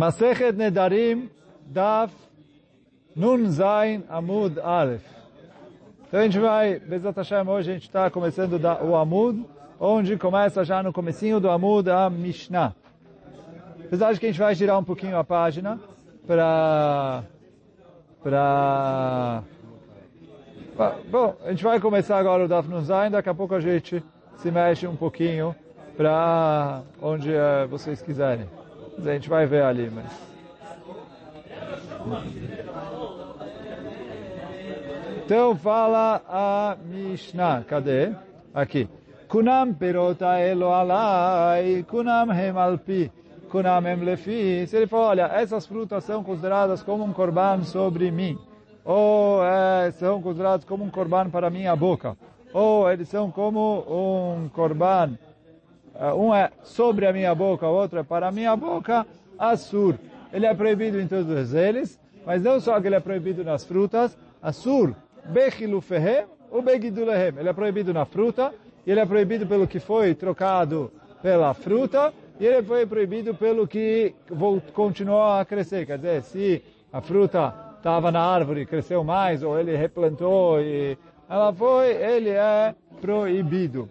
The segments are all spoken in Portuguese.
Masechet Nedarim, Daf Nun Zain Amud Aleph. Então a gente vai, Bezat Hashem, hoje a gente está começando o Amud, onde começa já no comecinho do Amud a Mishnah. Apesar de que a gente vai girar um pouquinho a página para... para... Bom, a gente vai começar agora o Daf Nun Zain, daqui a pouco a gente se mexe um pouquinho para onde uh, vocês quiserem. A gente vai ver ali, mas... Então fala a Mishnah. Cadê? Aqui. Kunam perota elo alai, kunam hem alpi, kunam hem lefi. Se ele fala, olha, essas frutas são consideradas como um korban sobre mim. Ou é, são consideradas como um korban para minha boca. Ou eles são como um korban Uh, um é sobre a minha boca, o outro é para a minha boca, Assur. Ele é proibido em todos eles, mas não só que ele é proibido nas frutas, Assur, Bechilufehem ou Begidulehem. Ele é proibido na fruta, e ele é proibido pelo que foi trocado pela fruta, e ele foi proibido pelo que continuou a crescer. Quer dizer, se a fruta estava na árvore, cresceu mais, ou ele replantou e ela foi, ele é proibido.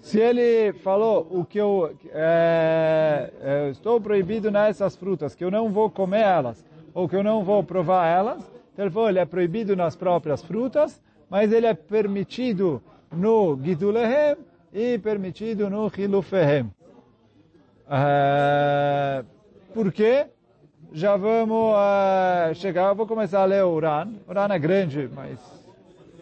Se ele falou o que eu, é, é, estou proibido nessas frutas, que eu não vou comer elas, ou que eu não vou provar elas, então ele falou, ele é proibido nas próprias frutas, mas ele é permitido no Gidulehem e permitido no Hilufehem. É, por quê? Já vamos uh, chegar, vou começar a ler o Uran. O Uran é grande, mas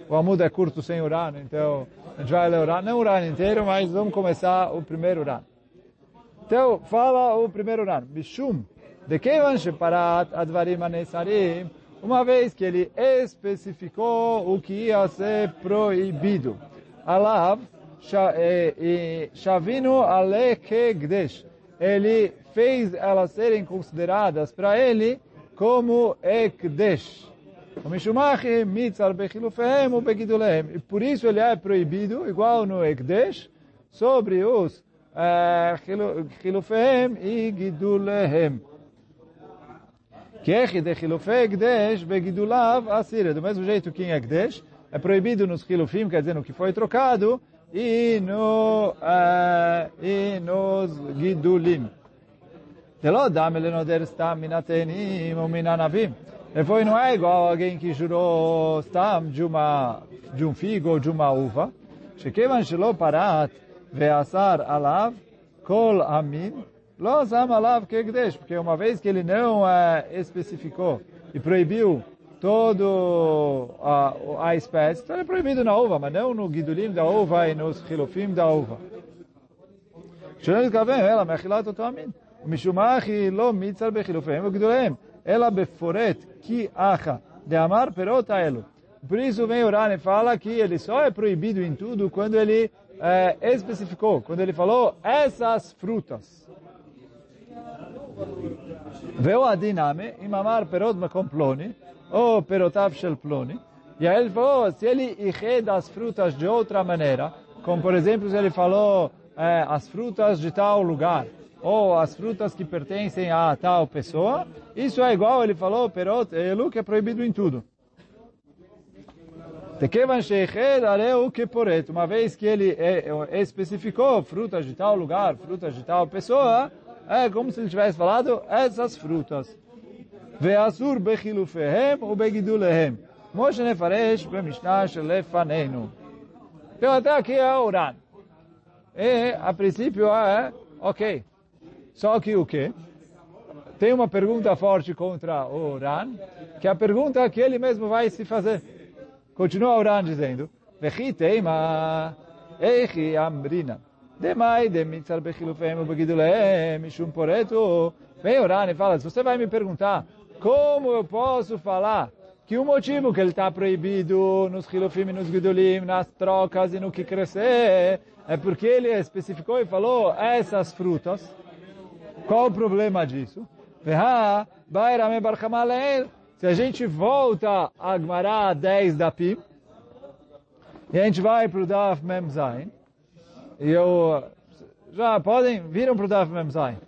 o Amud é curto sem Uran, então a gente vai ler o Uran, não o Uran inteiro, mas vamos começar o primeiro Uran. Então, fala o primeiro Uran. Bishum, de Kevan Sheparat Advarim Anesarim, uma vez que ele especificou o que ia ser proibido. Alav, Shavinu Ale Kegdesh. Ele fez elas serem consideradas para ele como Ekdesh. E por isso ele é proibido, igual no Ekdesh, sobre os Chilufehem e Gidulehem. Que de Chilufei Ekdesh begidulav asira. Do mesmo jeito que em Ekdesh, é proibido nos Chilufim, quer dizer, no que foi trocado, e, no, uh, e nos Gidulim. Deló não der stam minatenim ou minanavim. e foi não é igual alguém que jurou stam de, uma, de um figo ou de uma uva. Shekevan shelo parat veasar alav kol amim lozam alav kegdesh. Porque uma vez que ele não eh, especificou e proibiu todo a, a espécie, então é proibido na uva, mas não no gidulim da uva e nos chilofim da uva. שלא נתכוון, אלא מאכילת אותו המין. משום אחי לא מצר בחילופיהם וגדוליהם, אלא בפורט כי אחא, דאמר פירות האלו. Por isso vem orar e fala que ele só é proibido em tudo quando ele é, especificou, quando ele falou essas frutas. Veu adiname, imamar perot makom ploni, ou perotav shel ploni. E aí ele falou, se ele irreda as frutas de outra maneira, como por exemplo se ele falou é, as frutas de tal lugar, ou as frutas que pertencem a tal pessoa, isso é igual, ele falou, perot elu, que é proibido em tudo. Uma vez que ele especificou frutas de tal lugar, frutas de tal pessoa, é como se ele tivesse falado essas frutas. Bechilufehem u begidulehem. Moshe nefaresh b'mishnah shelefaneinu. Então até aqui é o Uran. E a princípio é, ok, só que o quê? Tem uma pergunta forte contra o Uran, que é a pergunta que ele mesmo vai se fazer. Continua o Uran dizendo, Vechi teima, ambrina, demai demitzar poreto. Vem Uran e fala, se você vai me perguntar, como eu posso falar que o motivo que ele está proibido nos chilufim e nos gidulim, nas trocas e no que crescer, é porque ele especificou e falou essas frutas, qual o problema disso? Se a gente volta a Gmará 10 da Pim, E a gente vai para o Daf Mem Zain. E eu... Já podem? Viram para o Daf Mem Zain.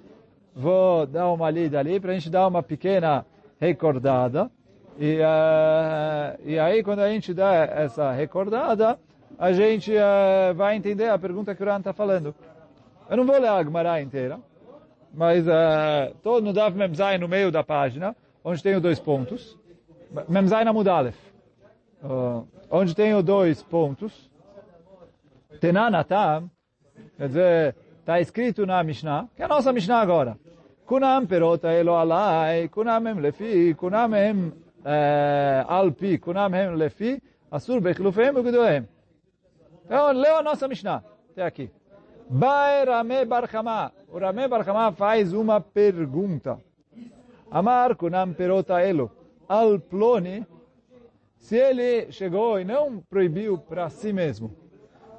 Vou dar uma lida ali para a gente dar uma pequena recordada. E, uh, e aí, quando a gente dá essa recordada, a gente uh, vai entender a pergunta que o Ran está falando. Eu não vou ler a Gemara inteira, mas uh, no Daf Memzai no meio da página, onde tenho dois pontos. Memzai na Mudalef. Uh, onde tenho dois pontos. Tenanatam, quer dizer, está escrito na Mishnah, que é a nossa Mishnah agora. Kunam perota elo alai, kunam em lefi, kunam em alpi, kunam em lefi, asur bechilufem ugedoem. Então, leu a nossa Mishnah, até aqui. Bai Rame Barhamá. O Rame Barhamá faz uma pergunta. Amar kunam perota elo. Al ploni, se ele chegou e não proibiu para si mesmo.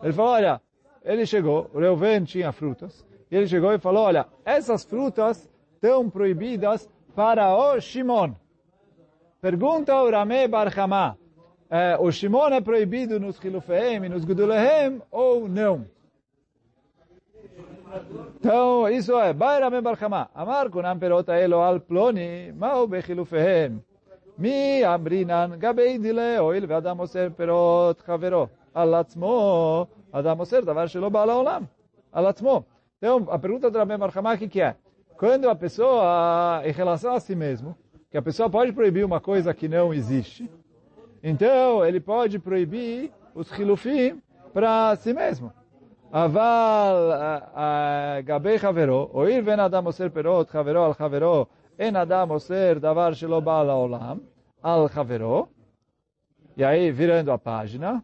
Ele falou, olha, ele chegou, o Reuven tinha frutas, e ele chegou e falou, olha, essas frutas estão proibidas para o Shimon. Pergunta o Rame Barhamá, é, o Shimon é proibido nos Chilufeim e nos Gudulehem ou não? Então, isso é, Bairame Barhamá, Amar kunam perota elo al ploni, mao bechilufehem. Mi amrinan gabei dile oil ואדם מוסר פירות חברו על עצמו, אדם מוסר דבר שלא בא לעולם, על עצמו. Então, a pergunta do Rabbi Marhamá, o que, que é? quando a pessoa, em relação a si mesmo, que a pessoa pode proibir uma coisa que não existe, então ele pode proibir os chilufim para si mesmo. Aval gabei chaveró, oir ven adam oser perot chaveró al chaveró, en adam oser davar shelo ba olam, al chaveró. E aí, virando a página,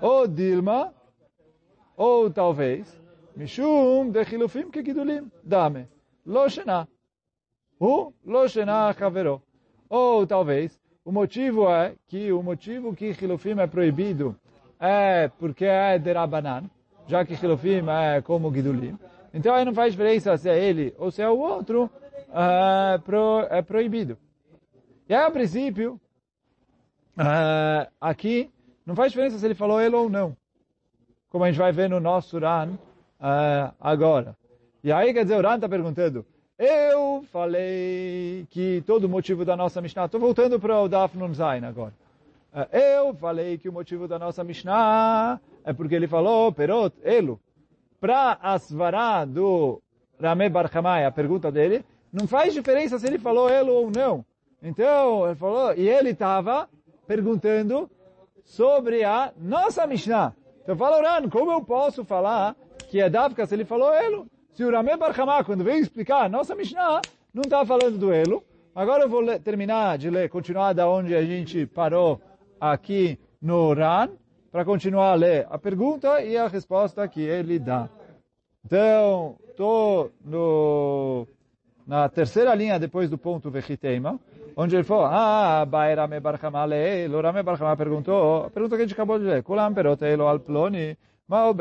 ou Dilma, ou talvez, Mishum de chilufim que Gidulim, dame lo. O lo. Ou talvez, o motivo é que o motivo que Hilofim é proibido é porque é derabanan, já que Hilofim é como Gidulim. Então aí não faz diferença se é ele ou se é o outro, é, pro, é proibido. E aí, a princípio, é, aqui, não faz diferença se ele falou ele ou não. Como a gente vai ver no nosso Ran é, agora. E aí, quer dizer, o Ran está perguntando, eu falei que todo o motivo da nossa Mishnah, estou voltando para o Daf Nun Zain agora. Eu falei que o motivo da nossa Mishnah é porque ele falou, perot, elo. Para asvará do Rame Barhamai, a pergunta dele, não faz diferença se ele falou elo ou não. Então, ele falou, e ele estava perguntando sobre a nossa Mishnah. Então, fala, Ran, como eu posso falar que é Davka se ele falou elo? Se o Rameh Barhamá, quando veio explicar nossa Mishnah, não está falando do elo. Agora eu vou ler, terminar de ler, continuar da onde a gente parou aqui no Ran, para continuar a ler a pergunta e a resposta que ele dá. Então, estou na terceira linha depois do ponto Vechiteima, onde ele falou, ah, Bairame Barhamá leilo, Rame Barhamá perguntou, a pergunta que a gente acabou de ler, Kulam perotelo al ploni, ma'o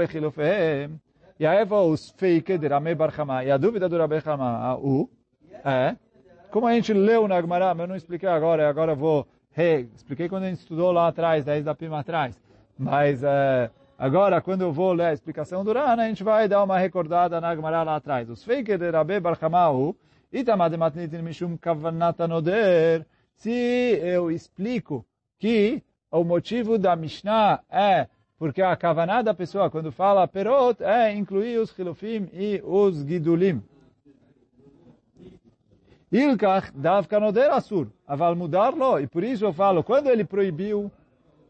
e aí os fake de Rame Barhamá. E a dúvida do Rabi Barhamá, o, é, como a gente leu na mas eu não expliquei agora, agora vou re, expliquei quando a gente estudou lá atrás, 10 da Pima atrás. Mas é, agora, quando eu vou ler a explicação do Rana, a gente vai dar uma recordada na Gemara lá atrás. Os fake de Rabi Barhamá, o, Itamadematnitin Mishum Kavanata Noder, se eu explico que o motivo da Mishnah é porque a kavaná da pessoa, quando fala perot, é incluir os chilufim e os gidulim. Ilkach dav kanoder asur, aval mudar-lo. E por isso eu falo, quando ele proibiu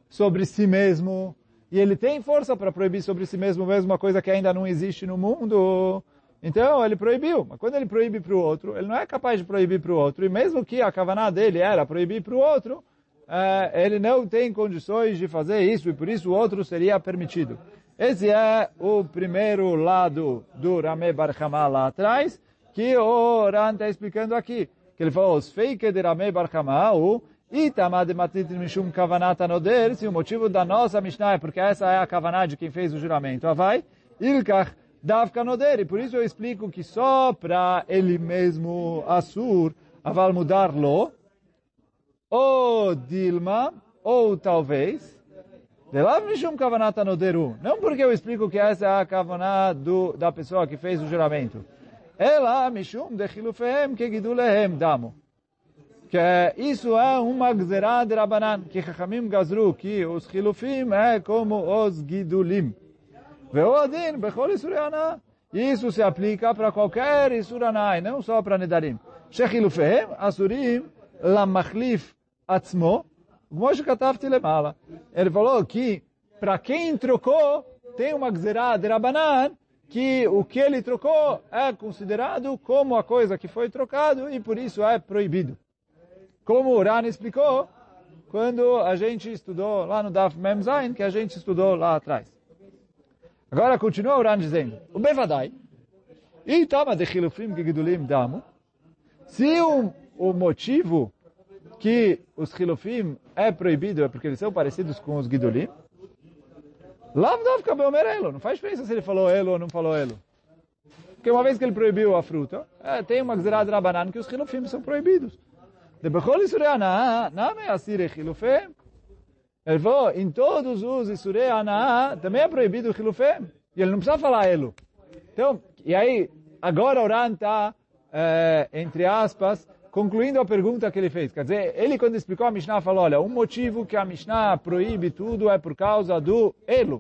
sobre si mesmo, e ele tem força para proibir sobre si mesmo mesmo uma coisa que ainda não existe no mundo, então ele proibiu. Mas quando ele proíbe para o outro, ele não é capaz de proibir para o outro. E mesmo que a kavaná dele era proibir para o outro, é, ele não tem condições de fazer isso e por isso o outro seria permitido. Esse é o primeiro lado do Rame Barhamá lá atrás, que o Ran está explicando aqui. Que ele falou, os fake de Rame Barhamá, o Itamad Matitin Mishum Kavanata Noder, se o motivo da nossa Mishnah é porque essa é a Kavaná de quem fez o juramento. Avai, Ilkach Davka Noder, e por isso eu explico que só para ele mesmo, Assur, aval mudar-lo, ou Dilma, ou talvez, de lá Não porque eu explico que essa é a Kavaná do, da pessoa que fez o juramento. Ela Mishum de chilufem que Gidulehem Damo. Que é, isso é uma Gzerá de Rabanan, que Chachamim Gazru, que os Hilufim é como os Gidulim. Veodin, Bechol Isuriana. Isso se aplica para qualquer Isuraná, não só para Nedarim. Shechilufehem, Asurim, Lamachlif, atzmo, Moshe Katafti Lemala. Ele falou que para quem trocou, tem uma Gzerá de Rabanan, que o que ele trocou é considerado como a coisa que foi trocado e por isso é proibido. Como o Rani explicou, quando a gente estudou lá no Daf Memzain, que a gente estudou lá atrás. Agora continua o Rani dizendo, o Bevadai, e tama de Hilufim Gidulim Damo, se o, o motivo que os Chilufim é proibido é porque eles são parecidos com os Gidulim, Lav Davka Beomer Não faz diferença se ele falou Elo ou não falou Elo. Porque uma vez que ele proibiu a fruta, é, tem uma Gzerad Rabanan que os Chilufim são proibidos. De Bechol Isurei Anah, Name Asire Chilufim. Ele falou, em todos os Isurei Anah, também é proibido o Chilufim. E ele não precisa falar Elo. Então, e aí, agora o Ran está, é, entre aspas, concluindo a pergunta que ele fez. Quer dizer, ele quando explicou a Mishnah falou, olha, um motivo que a Mishnah proíbe tudo é por causa do elo.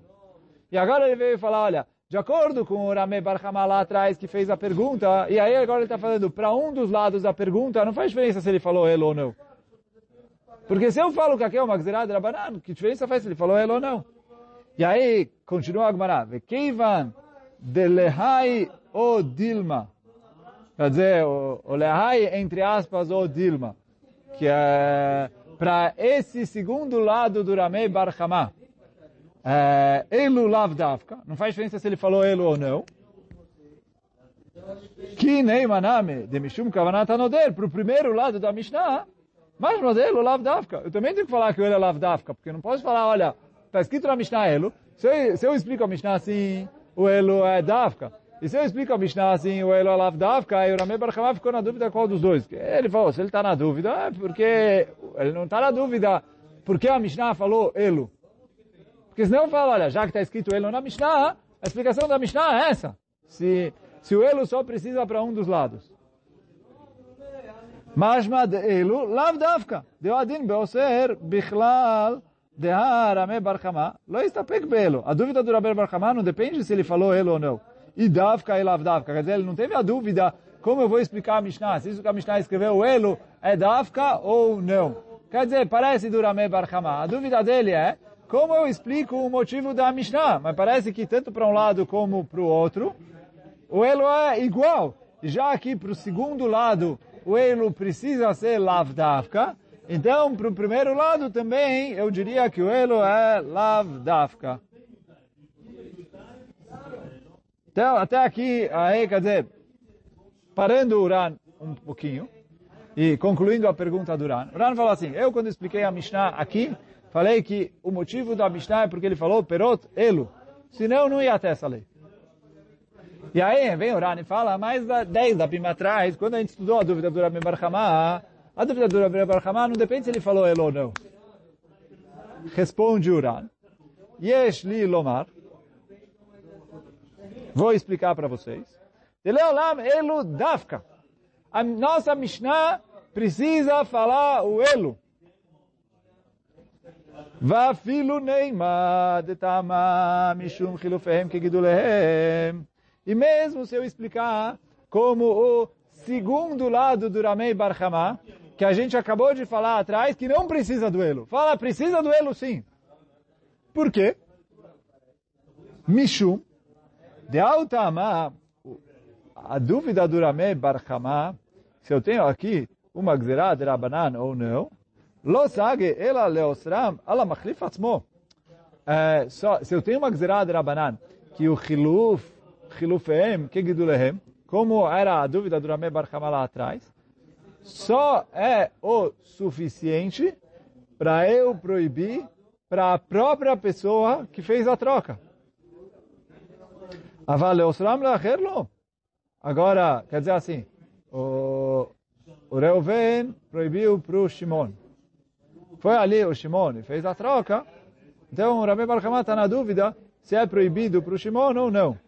E agora ele veio falar, olha, de acordo com o Rameh Barhamá lá atrás que fez a pergunta, e aí agora ele está falando para um dos lados da pergunta, não faz diferença se ele falou elo ou não. Porque se eu falo que aqui é uma gzerada Rabanan, que diferença faz se ele falou elo ou não? E aí, continua a Gemara, Vekeivan de lehai o dilma. Quer dizer, o, o lehai, entre aspas, o dilma. Que é para esse segundo lado do Ramei Bar Hamá. É, elu lav davka. Não faz diferença se ele falou elu ou não. Que nem maname de Mishum Kavanat Anoder. Para o primeiro lado da Mishnah. Mas modelo lav davka. Eu também tenho que falar que o elu é lav davka. Porque eu não posso falar, olha, está escrito na Mishnah elu. Se eu, se eu explico a Mishnah assim, o elu é davka. E se eu explico a Mishnah assim, o Elo Alav Davka, e o Rame Barhamá ficou na dúvida qual dos dois. Ele falou, se ele está na dúvida, é porque ele não está na dúvida. Porque a Mishnah falou Elo. Porque senão fala, olha, já que está escrito Elo na Mishnah, a explicação da Mishnah é essa. Se, se o Elo só precisa para um dos lados. Mashma de Elo, Lav Davka. Deu Adin Beoser, Bichlal, Dehar, Rame Barhamá. Lo está pek Elo. A dúvida do Rame Barhamá não depende se ele falou Elo ou não. E davka e lav davka. Quer dizer, ele não teve a dúvida como eu vou explicar a Mishnah. Se isso que a Mishnah escreveu, elo, é davka ou não. Quer dizer, parece do Rameh Bar Hamá. A dúvida dele é como eu explico o motivo da Mishnah. Mas parece que tanto para um lado como para o outro, o elo é igual. Já aqui para o segundo lado, o elo precisa ser lavdavka. Então, para o primeiro lado também, eu diria que o elo é lavdavka. Então, até aqui, aí, quer dizer, parando o Ran um pouquinho e concluindo a pergunta do Ran. O Ran falou assim, eu quando expliquei a Mishnah aqui, falei que o motivo da Mishnah é porque ele falou perot elo. Senão, não ia até essa lei. E aí vem o Rani e fala, mais 10 da Pima atrás, quando a gente estudou a dúvida do Rabbi Bar Hamá, a dúvida do Rabbi Bar Hamá não depende se ele falou elo ou não. Responde o Ran. Yesh li lomar. Vou explicar para vocês. Eleolam elo dafka. A nossa Mishnah precisa falar o elo. ואפילו נעימה דתמה משום חילופיהם כגידוליהם e mesmo se eu explicar como o segundo lado do Ramei Bar Hamá, que a gente acabou de falar atrás, que não precisa do elo. Fala, precisa do elo sim. Por quê? Mishum, de Altama, a dúvida do Ramei Bar Hamá, se eu tenho aqui uma gzerá de Rabanan ou não, lo sage ela leosram ala machlif atzmo. Se eu tenho uma gzerá de Rabanan, que o chiluf Chilufehem, que Gidulehem, como era a dúvida do Rameh Bar lá atrás, só é o suficiente para eu proibir para a própria pessoa que fez a troca. Agora, quer dizer assim, o, o Reuven proibiu para o Shimon. Foi ali o Shimon e fez a troca, Então, o Rabi Barhamá está na dúvida se é proibido para o Shimon ou não.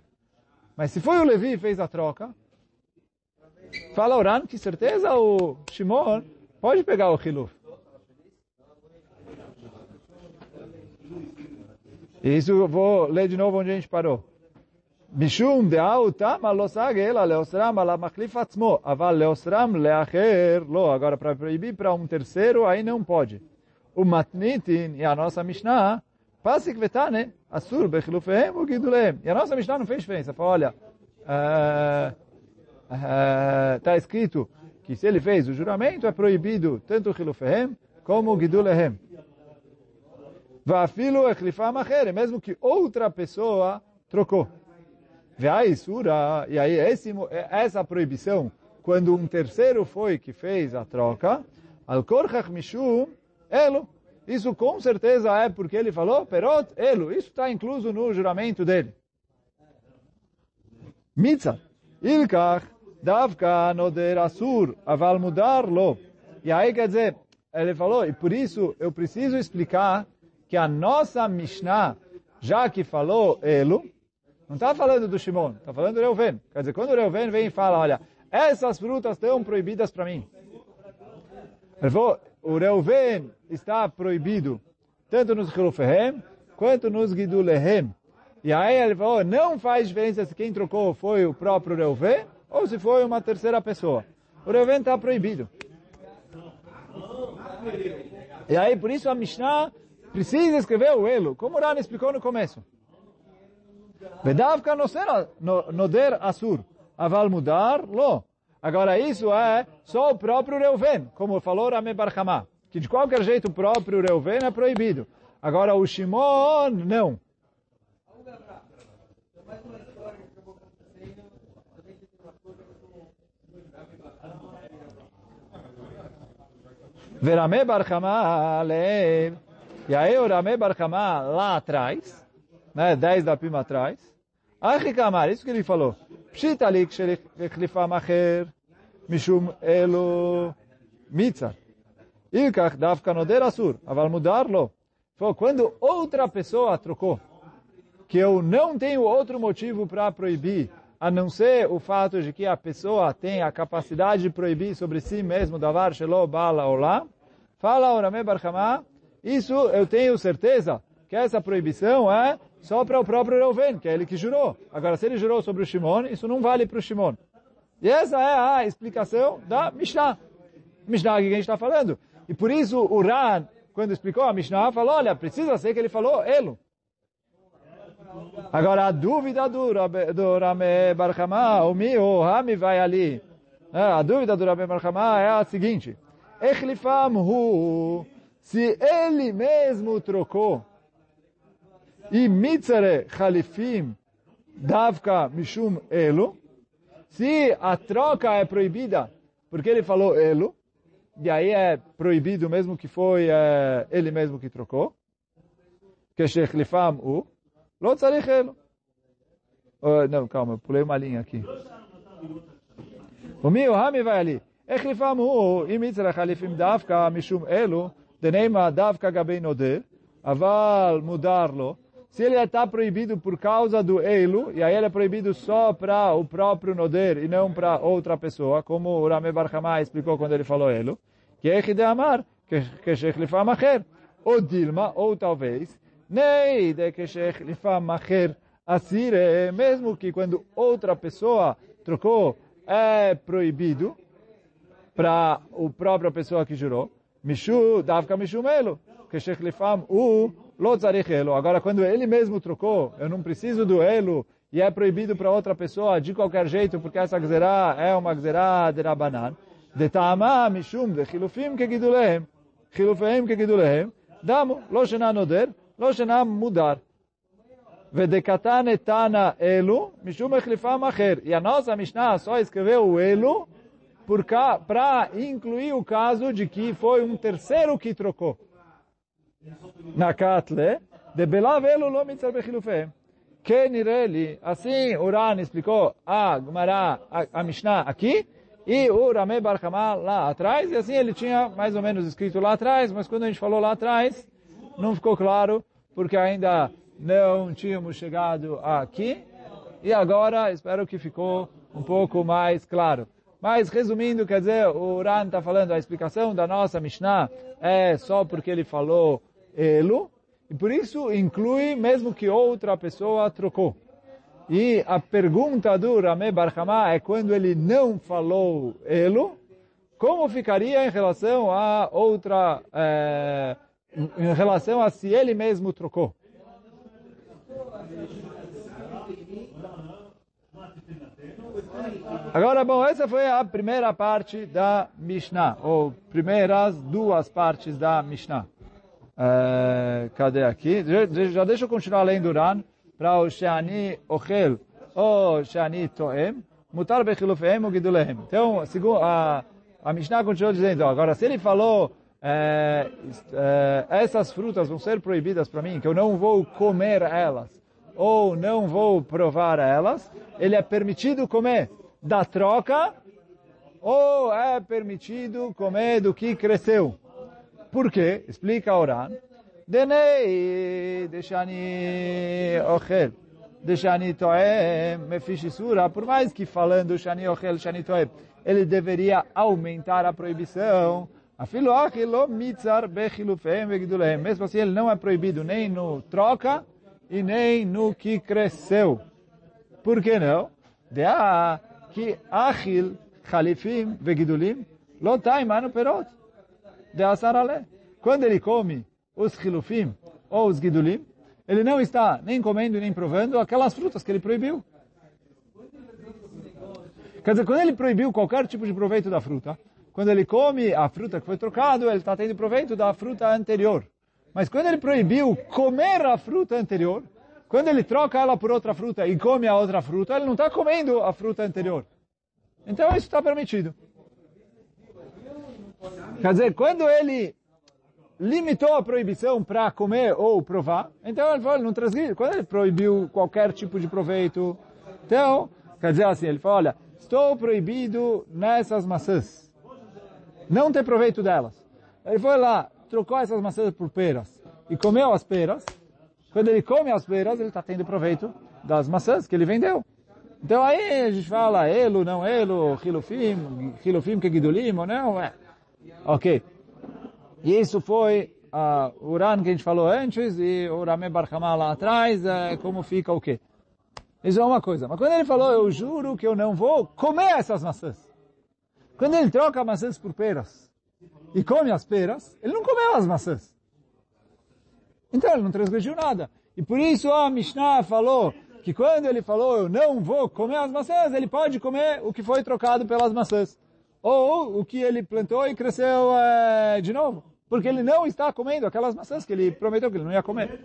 Mas se foi o Levi que fez a troca, fala Oran que certeza o Shimon pode pegar o Hiluf. Isso eu vou ler de novo onde a gente parou. משום דאהו תמה לא סגה אלא לאוסרם על המחליף עצמו, אבל לאוסרם לאחר לא. Agora, para proibir para um terceiro, aí não pode. O matnitin, e a nossa Mishnah, pasik vetane, asur bechilufehem o gidulehem. E a nossa Mishnah não fez diferença. Fala, olha, está escrito que se ele fez o juramento, é proibido tanto o chilufehem como o gidulehem. Vafilo echlifam acher, mesmo que outra pessoa trocou. Veaisura, e aí esse, essa proibição, quando um terceiro foi que fez a troca, al korchach mishum, elo. Isso com certeza é porque ele falou, perot, elo. Isso está incluso no juramento dele. Mitzah. Ilkach, davka noder asur, aval mudar lo. E aí quer dizer, ele falou, e por isso eu preciso explicar que a nossa Mishnah, já que falou elo, não está falando do Shimon, está falando do Reuven. Quer dizer, quando o Reuven vem e fala, olha, essas frutas estão proibidas para mim. Falou, o Reuven está proibido tanto nos Chilufehem quanto nos Gidulehem. E aí ele falou, não faz diferença se quem trocou foi o próprio Reuven ou se foi uma terceira pessoa. O Reuven está proibido. E aí, por isso a Mishnah precisa escrever o elo, como o Rani explicou no começo. Vedavka noder asur. Aval mudar, lo. Agora isso é só o próprio Reuven, como falou Rame Barhamá. Que de qualquer jeito o próprio Reuven é proibido. Agora o Shimon, não. Verame Barhamá, E aí o Rame Barhamá lá atrás, né, 10 da pima atrás. Achikamar, isso que ele falou. Pshita lik shelifam acher, mishum elo mitzah. Ilkach davka noder asur, aval mudar lo. Quando outra pessoa trocou, que eu não tenho outro motivo para proibir, a não ser o fato de que a pessoa tem a capacidade de proibir sobre si mesmo, davar shelo bala olá, fala Orame Barhamá, isso eu tenho certeza que essa proibição é só para o próprio Reuven, que é ele que jurou. Agora, se ele jurou sobre o Shimon, isso não vale para o Shimon. E essa é a explicação da Mishnah. Mishnah que a gente está falando. E por isso o Ran, quando explicou a Mishnah, falou, olha, precisa ser que ele falou Elo. Agora, a dúvida do, do Rame Barhamá, o Mi, o Rami vai ali. A dúvida do Rame Barhamá é a seguinte. Echlifam se ele mesmo trocou e mitzare chalifim davka mishum elo, se a troca é proibida, porque ele falou elo, e aí é proibido mesmo que foi é, ele mesmo que trocou, que shechlifam u, lo tzarich elo. Oh, não, calma, pulei uma linha aqui. O meu rami vai ali. החליפם הוא, אם יצר החליפים דווקא משום אלו, דנאמה דווקא גבי נודר, אבל מודר לו, se ele está proibido por causa do Eilu, e aí ele é proibido só para o próprio Noder e não para outra pessoa, como o Rame Barhamá explicou quando ele falou Eilu, que é de amar, que Sheikh Lifam Acher, ou Dilma, ou talvez, nem de que Sheikh Lifam Acher Asire, mesmo que quando outra pessoa trocou, é proibido para a própria pessoa que jurou, Mishu, Davka Mishumelo, que Sheikh Lifam, o Agora, quando ele mesmo trocou, eu não preciso do elo e é proibido para outra pessoa de qualquer jeito, porque essa gzerá é uma gzerá de Rabanan. De ta'amá, mishum, de chilufim que gidulehem. Chilufim que gidulehem. Damo, lo noder, lo mudar. Vedekatan tana elu, mishum echlifam acher. E a nossa Mishnah só escreveu o elu para incluir o caso de que foi um terceiro que trocou na Katle, de Belavelo lo mitzar. Que nireli, assim o Ran explicou a Gemara, a, a Mishnah aqui, e o Rameh Barhamá lá atrás, e assim ele tinha mais ou menos escrito lá atrás, mas quando a gente falou lá atrás, não ficou claro porque ainda não tínhamos chegado aqui. E agora, espero que ficou um pouco mais claro. Mas, resumindo, quer dizer, o Uran está falando, a explicação da nossa Mishnah é só porque ele falou Elo, e por isso inclui mesmo que outra pessoa trocou. E a pergunta do Rameh Barhamá é quando ele não falou Elo, como ficaria em relação a outra, é, em relação a se ele mesmo trocou? Agora, bom, essa foi a primeira parte da Mishnah, ou primeiras duas partes da Mishnah. É, cadê aqui? Já, deixa eu continuar lendo Ran para o Shani Ochel ou Shani Toem, mutar bechilufehem ou gidulehem. Então, segundo, a, a Mishnah continua dizendo, agora, se ele falou é, é, essas frutas vão ser proibidas para mim, que eu não vou comer elas, ou não vou provar elas, ele é permitido comer da troca, ou é permitido comer do que cresceu. Por quê? Explica a Oran. Denei, deixani ochel, deixani toem, mefishisura. Por mais que falando shani ochel, shani toem, ele deveria aumentar a proibição. Afilo achilo mitzar bechilufem vegidulem. Mesmo assim, ele não é proibido nem no troca e nem no que cresceu. Por que não? De a que achil khalifim vegidulim lo taimanu perot de Asarale. Quando ele come os chilufim ou os gidulim, ele não está nem comendo nem provando aquelas frutas que ele proibiu. Quer dizer, quando ele proibiu qualquer tipo de proveito da fruta, quando ele come a fruta que foi trocado, ele está tendo proveito da fruta anterior. Mas quando ele proibiu comer a fruta anterior, quando ele troca ela por outra fruta e come a outra fruta, ele não está comendo a fruta anterior. Então isso está permitido. Quer dizer, quando ele limitou a proibição para comer ou provar, então ele falou, não transgride. Quando ele proibiu qualquer tipo de proveito, então, quer dizer assim, ele falou, olha, estou proibido nessas maçãs. Não ter proveito delas. Ele foi lá, trocou essas maçãs por peras e comeu as peras. Quando ele come as peras, ele está tendo proveito das maçãs que ele vendeu. Então aí a gente fala, elo, não elo, hilufim, hilufim que gidulim, ou não, é. Ok. E isso foi uh, o Uran que a gente falou antes e o Rameh Barhamah lá atrás, uh, como fica o quê? Isso é uma coisa. Mas quando ele falou, eu juro que eu não vou comer essas maçãs. Quando ele troca maçãs por peras e come as peras, ele não comeu as maçãs. Então ele não transgrediu nada. E por isso a Mishnah falou que quando ele falou, eu não vou comer as maçãs, ele pode comer o que foi trocado pelas maçãs ou o que ele plantou e cresceu é, de novo. Porque ele não está comendo aquelas maçãs que ele prometeu que ele não ia comer.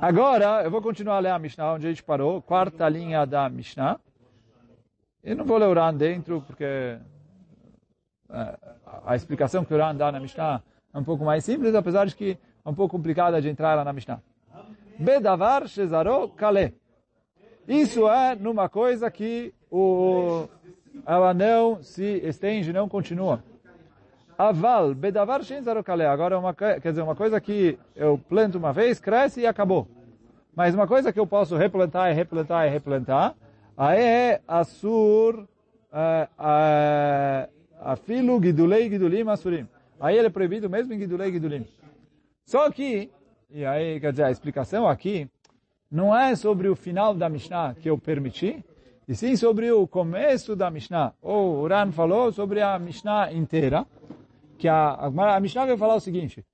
Agora, eu vou continuar a ler a Mishnah, onde a gente parou, quarta linha da Mishnah. Eu não vou ler o Ran dentro, porque é, a explicação que o Ran dá na Mishnah é um pouco mais simples, apesar de que é um pouco complicada de entrar lá na Mishnah. Bedavar Shezaro Kale. Isso é numa coisa que o, ela não se estende, não continua. Aval, bedavar shen zarokale. Agora, uma, quer dizer, uma coisa que eu planto uma vez, cresce e acabou. Mas uma coisa que eu posso replantar e replantar e replantar, aí é assur, é, é, afilo, gidulei, gidulim, asurim. Aí ele é proibido mesmo em gidulei, gidulim. Só que, e aí, quer dizer, a explicação aqui, não é sobre o final da Mishnah que eu permiti, e sim sobre o começo da Mishnah. Ou o Uran falou sobre a Mishnah inteira, que a, a, a Mishnah vai falar o seguinte,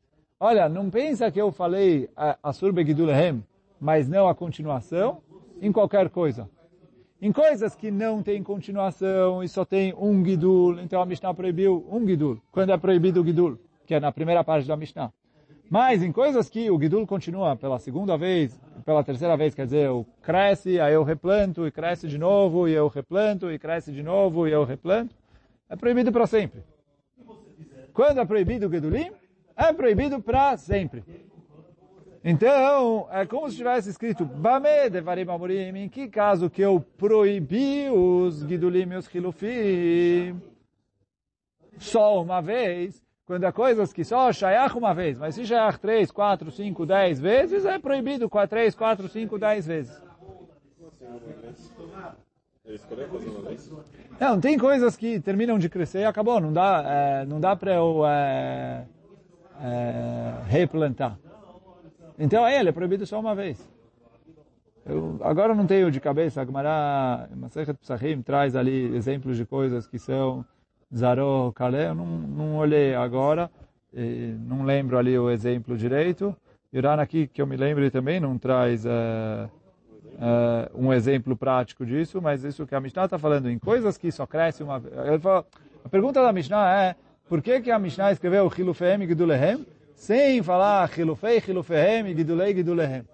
olha, não pensa que eu falei a Surbe Gidulehem, mas não a continuação, em qualquer coisa. Em coisas que não tem continuação e só tem um Gidul, então a Mishnah proibiu um Gidul, quando é proibido o Gidul, que é na primeira parte da Mishnah. Mas em coisas que o Gidul continua pela segunda vez, pela terceira vez, quer dizer, eu cresce, aí eu replanto e cresce de novo, e eu replanto e cresce de novo, e eu replanto, é proibido para sempre. Quando é proibido o Gedulim, é proibido para sempre. Então, é como se tivesse escrito, Bame em que caso que eu proibi os Gidulim e os Hilufim só uma vez, quando há coisas que só shayach uma vez, mas se shayach três, quatro, cinco, dez vezes, é proibido três, quatro, cinco, dez vezes. Não, tem coisas que terminam de crescer e acabou, não dá, é, não dá para eu é, é, replantar. Então aí ele é proibido só uma vez. Eu, agora não tenho de cabeça, a Gemara Masechet Psachim traz ali exemplos de coisas que são Zaró, Kalé, eu não, não olhei agora, não lembro ali o exemplo direito. Irã aqui, que eu me lembre também, não traz uh, uh, um exemplo prático disso, mas isso que a Mishnah está falando, em coisas que só crescem uma vez. A pergunta da Mishnah é, por que, que a Mishnah escreveu Hilufehem e Gidulehem, sem falar Hilufei, Hilufehem, Gidulei, Gidulehem?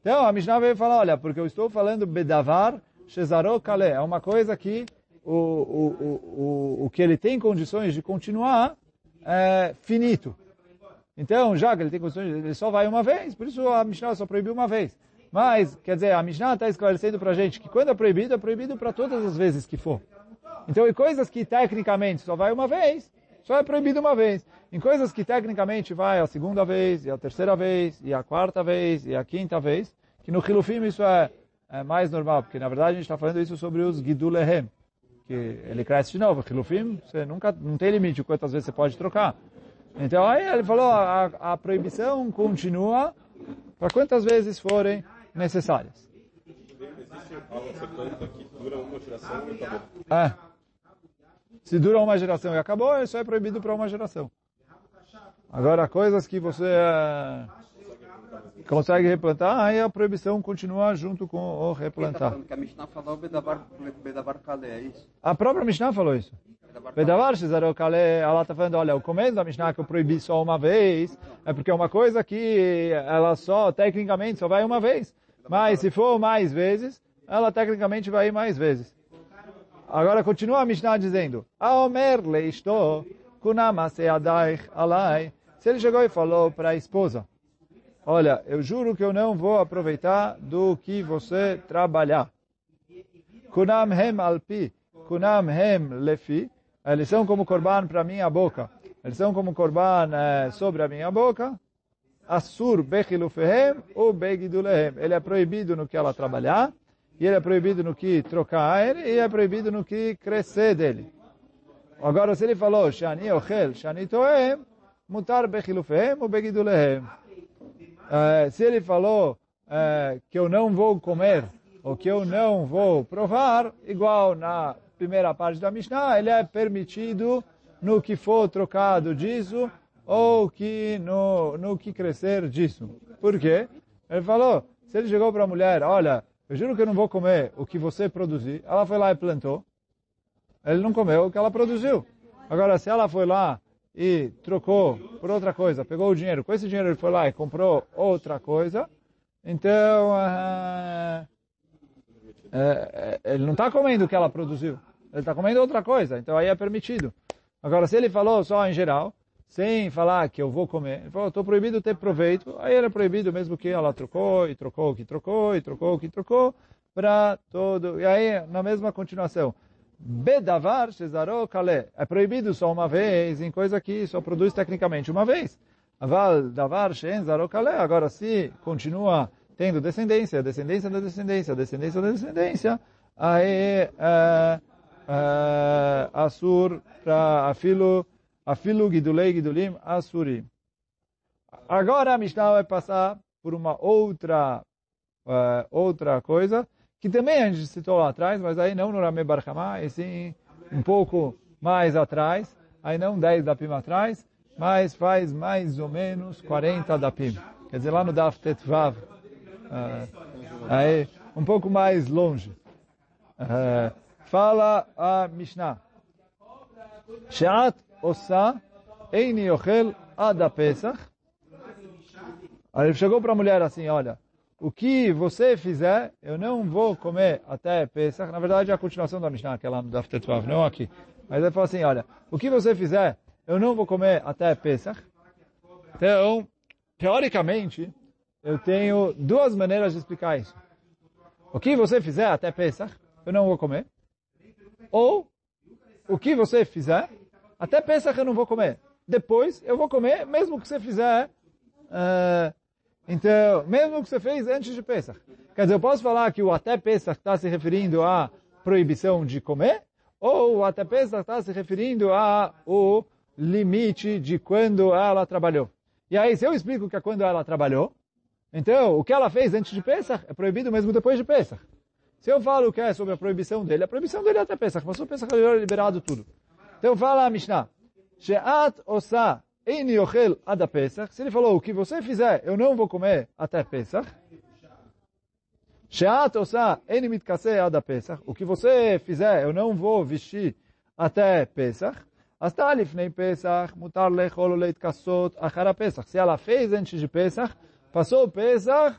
Então, a Mishnah veio falar, olha, porque eu estou falando Bedavar, Shezaró, Kalé, é uma coisa que o, o, o, o que ele tem condições de continuar é finito. Então, já que ele tem condições, ele só vai uma vez, por isso a Mishnah só proibiu uma vez. Mas, quer dizer, a Mishnah está esclarecendo para a gente que quando é proibido, é proibido para todas as vezes que for. Então, em coisas que tecnicamente só vai uma vez, só é proibido uma vez. Em coisas que tecnicamente vai a segunda vez, e a terceira vez, e a quarta vez, e a quinta vez, que no Hilufim isso é, é mais normal, porque na verdade a gente está falando isso sobre os Gidulehem, que ele cresce de novo. Hilufim, você nunca, não tem limite quantas vezes você pode trocar. Então aí ele falou, a, a proibição continua para quantas vezes forem necessárias. É. Se dura uma geração e acabou, isso é proibido para uma geração. Agora, coisas que você é, consegue replantar, aí a proibição continua junto com o replantar. a Mishnah falou Bedavar Kale, é isso? A própria Mishnah falou isso. Bedavar Shizarou Kale, ela está falando, olha, o começo da Mishnah que eu proibi só uma vez, é porque é uma coisa que ela só, tecnicamente, só vai uma vez. Mas se for mais vezes, ela tecnicamente vai ir mais vezes. Agora continua a Mishnah dizendo, Aomer leisto kunamase adaich alai. Se ele chegou e falou para a esposa, olha, eu juro que eu não vou aproveitar do que você trabalhar. Kunam hem alpi, kunam hem lefi. Eles são como korban para minha boca. Eles são como korban é, sobre a minha boca. Assur bechilufehem ou begidulehem. Ele é proibido no que ela trabalhar, e ele é proibido no que trocar ele, e é proibido no que crescer dele. Agora, se ele falou, Shani ochel, Shani toem, mutar bechilufehem ou begidulehem. Uh, se ele falou uh, que eu não vou comer, ou que eu não vou provar, igual na primeira parte da Mishnah, ele é permitido no que for trocado disso, ou que no, no que crescer disso. Por quê? Ele falou, se ele chegou para a mulher, olha, eu juro que eu não vou comer o que você produzir, ela foi lá e plantou, ele não comeu o que ela produziu. Agora, se ela foi lá e trocou por outra coisa, pegou o dinheiro, com esse dinheiro ele foi lá e comprou outra coisa, então uh, ele não está comendo o que ela produziu, ele está comendo outra coisa, então aí é permitido. Agora, se ele falou só em geral, sem falar que eu vou comer. Ele falou, estou proibido ter proveito. Aí era proibido mesmo que ela trocou, e trocou, que trocou, e trocou, que trocou, para todo. E aí, na mesma continuação. Bedavar Cesaró Kalé. É proibido só uma vez, em coisa que só produz tecnicamente uma vez. Aval Davar Shen Kalé. Agora, se continua tendo descendência, descendência da descendência, descendência da descendência, aí é, é, Assur para Afilo Afilu Gidulei Gidulim Asurim. Agora a Mishnah vai passar por uma outra, uh, outra coisa, que também a gente citou lá atrás, mas aí não no Rame Barhamá, e sim um pouco mais atrás, aí não 10 da Pima atrás, mas faz mais ou menos 40 da Pima. Quer dizer, lá no Daf Tetvav, uh, aí um pouco mais longe. Uh, fala a Mishnah. Sheat Ossa, Eini Yochel Ada Pesach. Aí ele chegou para a mulher assim, olha, o que você fizer, eu não vou comer até Pesach. Na verdade, é a continuação da Mishnah, que é lá no Daf Tetvav, não aqui. Mas ele falou assim, olha, o que você fizer, eu não vou comer até Pesach. Então, teoricamente, eu tenho duas maneiras de explicar isso. O que você fizer até Pesach, eu não vou comer. Ou, o que você fizer, até Pesach eu não vou comer. depois eu vou comer, mesmo que você fizer, uh, então, mesmo que você fez antes de Pesach. Quer dizer, eu posso falar que o até Pesach está se referindo à proibição de comer, ou o até Pesach está se referindo ao limite de quando ela trabalhou. E aí, se eu explico que é quando ela trabalhou, então, o que ela fez antes de Pesach é proibido mesmo depois de Pesach. Se eu falo que é sobre a proibição dele, a proibição dele é até Pesach. Passou Pesach, ele é liberado tudo. Então, fala a Mishnah. She'at osa Se ele falou, o que você fizer, eu não vou comer até Pesach. O que você fizer, eu não vou vestir até Pesach. Lifnei Pesach. Se ela fez antes de Pesach, passou Pesach,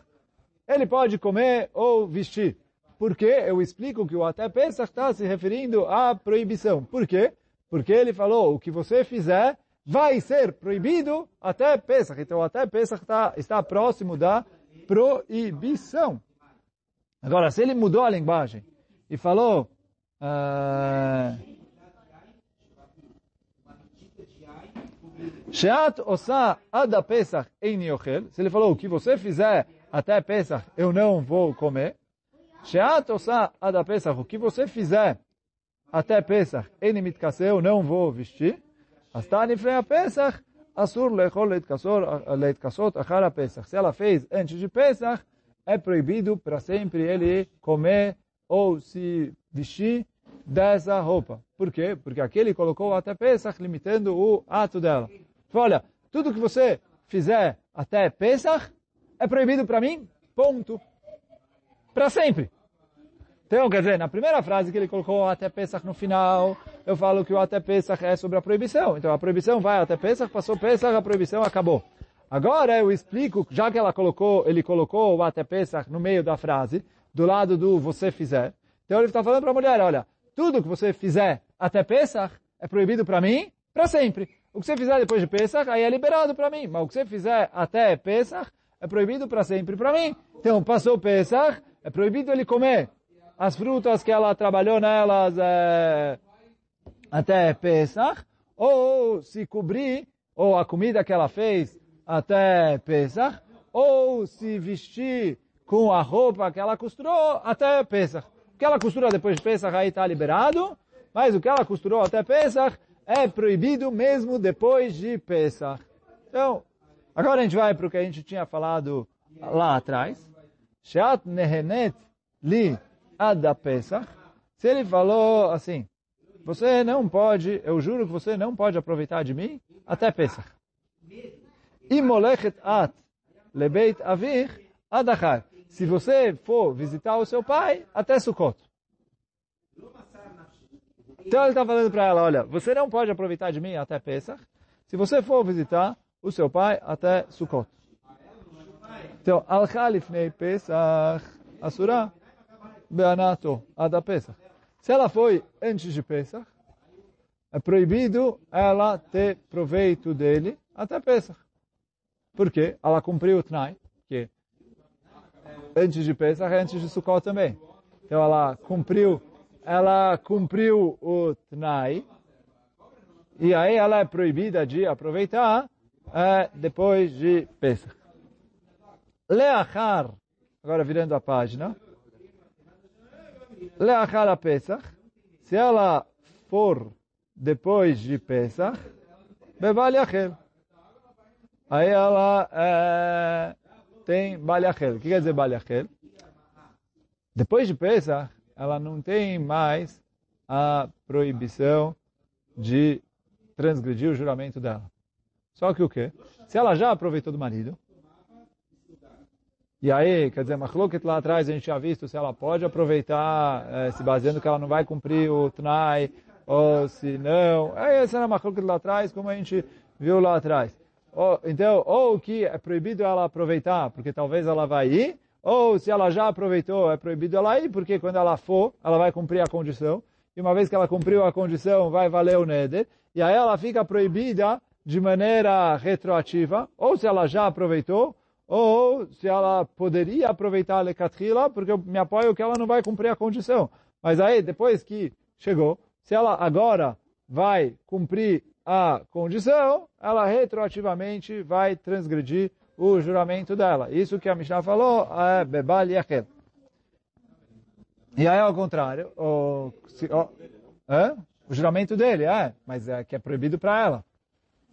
ele pode comer ou vestir. Por quê? Eu explico que o até Pesach está se referindo à proibição. Por quê? Porque ele falou, o que você fizer vai ser proibido até Pesach. Então, até Pesach está, está próximo da proibição. Agora, se ele mudou a linguagem e falou... Uh, Sheat osa ad Pesach ein yochel. Se ele falou, o que você fizer até Pesach, eu não vou comer. Sheat osa ad Pesach. O que você fizer até Pesach, ein mitkase, eu não vou vestir. Hasta nifrei Pesach, asur lechol leitkasot a Pesach. Se ela fez antes de Pesach, é proibido para sempre ele comer ou se vestir dessa roupa. Por quê? Porque aqui ele colocou até Pesach, limitando o ato dela. Olha, tudo que você fizer até Pesach é proibido para mim, ponto. Para sempre. Então, quer dizer, na primeira frase que ele colocou até Pesach no final, eu falo que o até Pesach é sobre a proibição. Então, a proibição vai até Pesach, passou Pesach, a proibição acabou. Agora eu explico, já que ela colocou, ele colocou o até Pesach no meio da frase, do lado do você fizer. Então ele está falando para a mulher, olha, tudo que você fizer até Pesach é proibido para mim, para sempre. O que você fizer depois de Pesach, aí é liberado para mim. Mas o que você fizer até Pesach, é proibido para sempre para mim. Então, passou Pesach, é proibido ele comer as frutas que ela trabalhou nelas é, até Pesach, ou se cobrir, ou a comida que ela fez até Pesach, ou se vestir com a roupa que ela costurou até Pesach. O que ela costura depois de Pesach aí está liberado, mas o que ela costurou até Pesach é proibido mesmo depois de Pesach. Então, agora a gente vai para o que a gente tinha falado lá atrás. Shat li ad Pesach. Se ele falou assim, você não pode, eu juro que você não pode aproveitar de mim até Pesach. At lebeit avir adachar. Se você for visitar o seu pai, até Sukkot. Então ele está falando para ela, olha, você não pode aproveitar de mim até Pesach, se você for visitar o seu pai até Sukkot. Então, al khalifnei Pesach, asura, beanato, ada Pesach. Se ela foi antes de Pesach, é proibido ela ter proveito dele até Pesach. Por quê? Ela cumpriu o Tnai, que antes de Pesach é antes de Sukkot também. Então ela cumpriu ela cumpriu o Tnai, e aí ela é proibida de aproveitar é, depois de Pesach. Leachar, agora virando a página, Leachar Pesach, se ela for depois de Pesach, Bebaliachel. Aí ela é, tem Baliachel. O que quer dizer Baliachel? Depois de Pesach, ela não tem mais a proibição de transgredir o juramento dela. Só que o quê? Se ela já aproveitou do marido, e aí, quer dizer, Machloket lá atrás a gente tinha visto se ela pode aproveitar, é, se baseando que ela não vai cumprir o Tnai, ou se não. Aí essa era Machloket lá atrás, como a gente viu lá atrás. Ou, então, ou que é proibido ela aproveitar, porque talvez ela vai ir, ou se ela já aproveitou, é proibido ela ir, porque quando ela for, ela vai cumprir a condição. E uma vez que ela cumpriu a condição, vai valer o neder. E aí ela fica proibida de maneira retroativa. Ou se ela já aproveitou, ou se ela poderia aproveitar a Lekatrila, porque eu me apoio que ela não vai cumprir a condição. Mas aí, depois que chegou, se ela agora vai cumprir a condição, ela retroativamente vai transgredir o juramento dela. Isso que a Mishnah falou é Bebal Yechel. E aí, ao contrário, o, se, o, é? o juramento dele, é, mas é que é proibido para ela.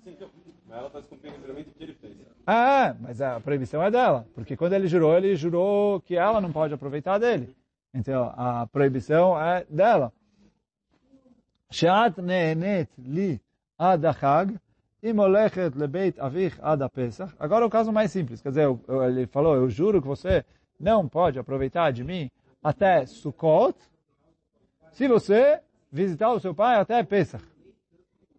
Sim, então, mas ela está cumprindo o juramento que ele fez. É, mas a proibição é dela, porque quando ele jurou, ele jurou que ela não pode aproveitar dele. Então, a proibição é dela. Sheat neenet li ad achag, imolechet lebeit avich ad pesach. Agora o caso mais simples, quer dizer, ele falou, eu juro que você não pode aproveitar de mim até Sukkot, se você visitar o seu pai até Pesach.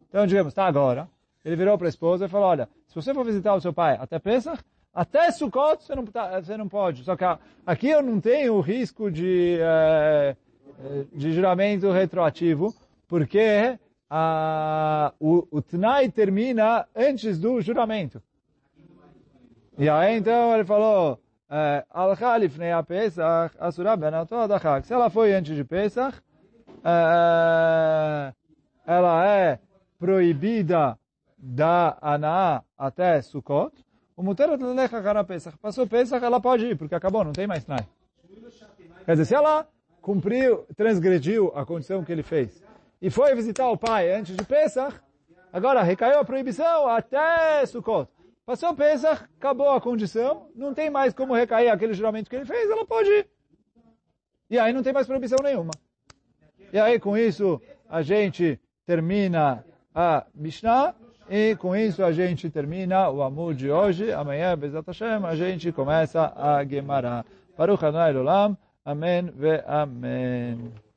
Então, digamos, está agora, ele virou para a esposa e falou, olha, se você for visitar o seu pai até Pesach, até Sukkot você não, tá, você não pode. Só que aqui eu não tenho o risco de, é, de juramento retroativo, porque a, o, o Tnai termina antes do juramento. E aí então ele falou, Alcha lifnei a Pesach, asura adachak. Se ela foi antes de Pesach, ela é proibida da Ana até Sukkot, o Muteret Lelecha Kara Pesach. Passou Pesach, ela pode ir, porque acabou, não tem mais Tnai. Quer dizer, se ela cumpriu, transgrediu a condição que ele fez, e foi visitar o pai antes de Pesach, agora recaiu a proibição até Sukkot. Passou Pesach, acabou a condição, não tem mais como recair aquele juramento que ele fez, ela pode ir. E aí não tem mais proibição nenhuma. E aí com isso a gente termina a Mishnah e com isso a gente termina o Amor de hoje. Amanhã, Bezat Hashem, a gente começa a Gemara. Baruch Adonai Olam. Amém ve Amém.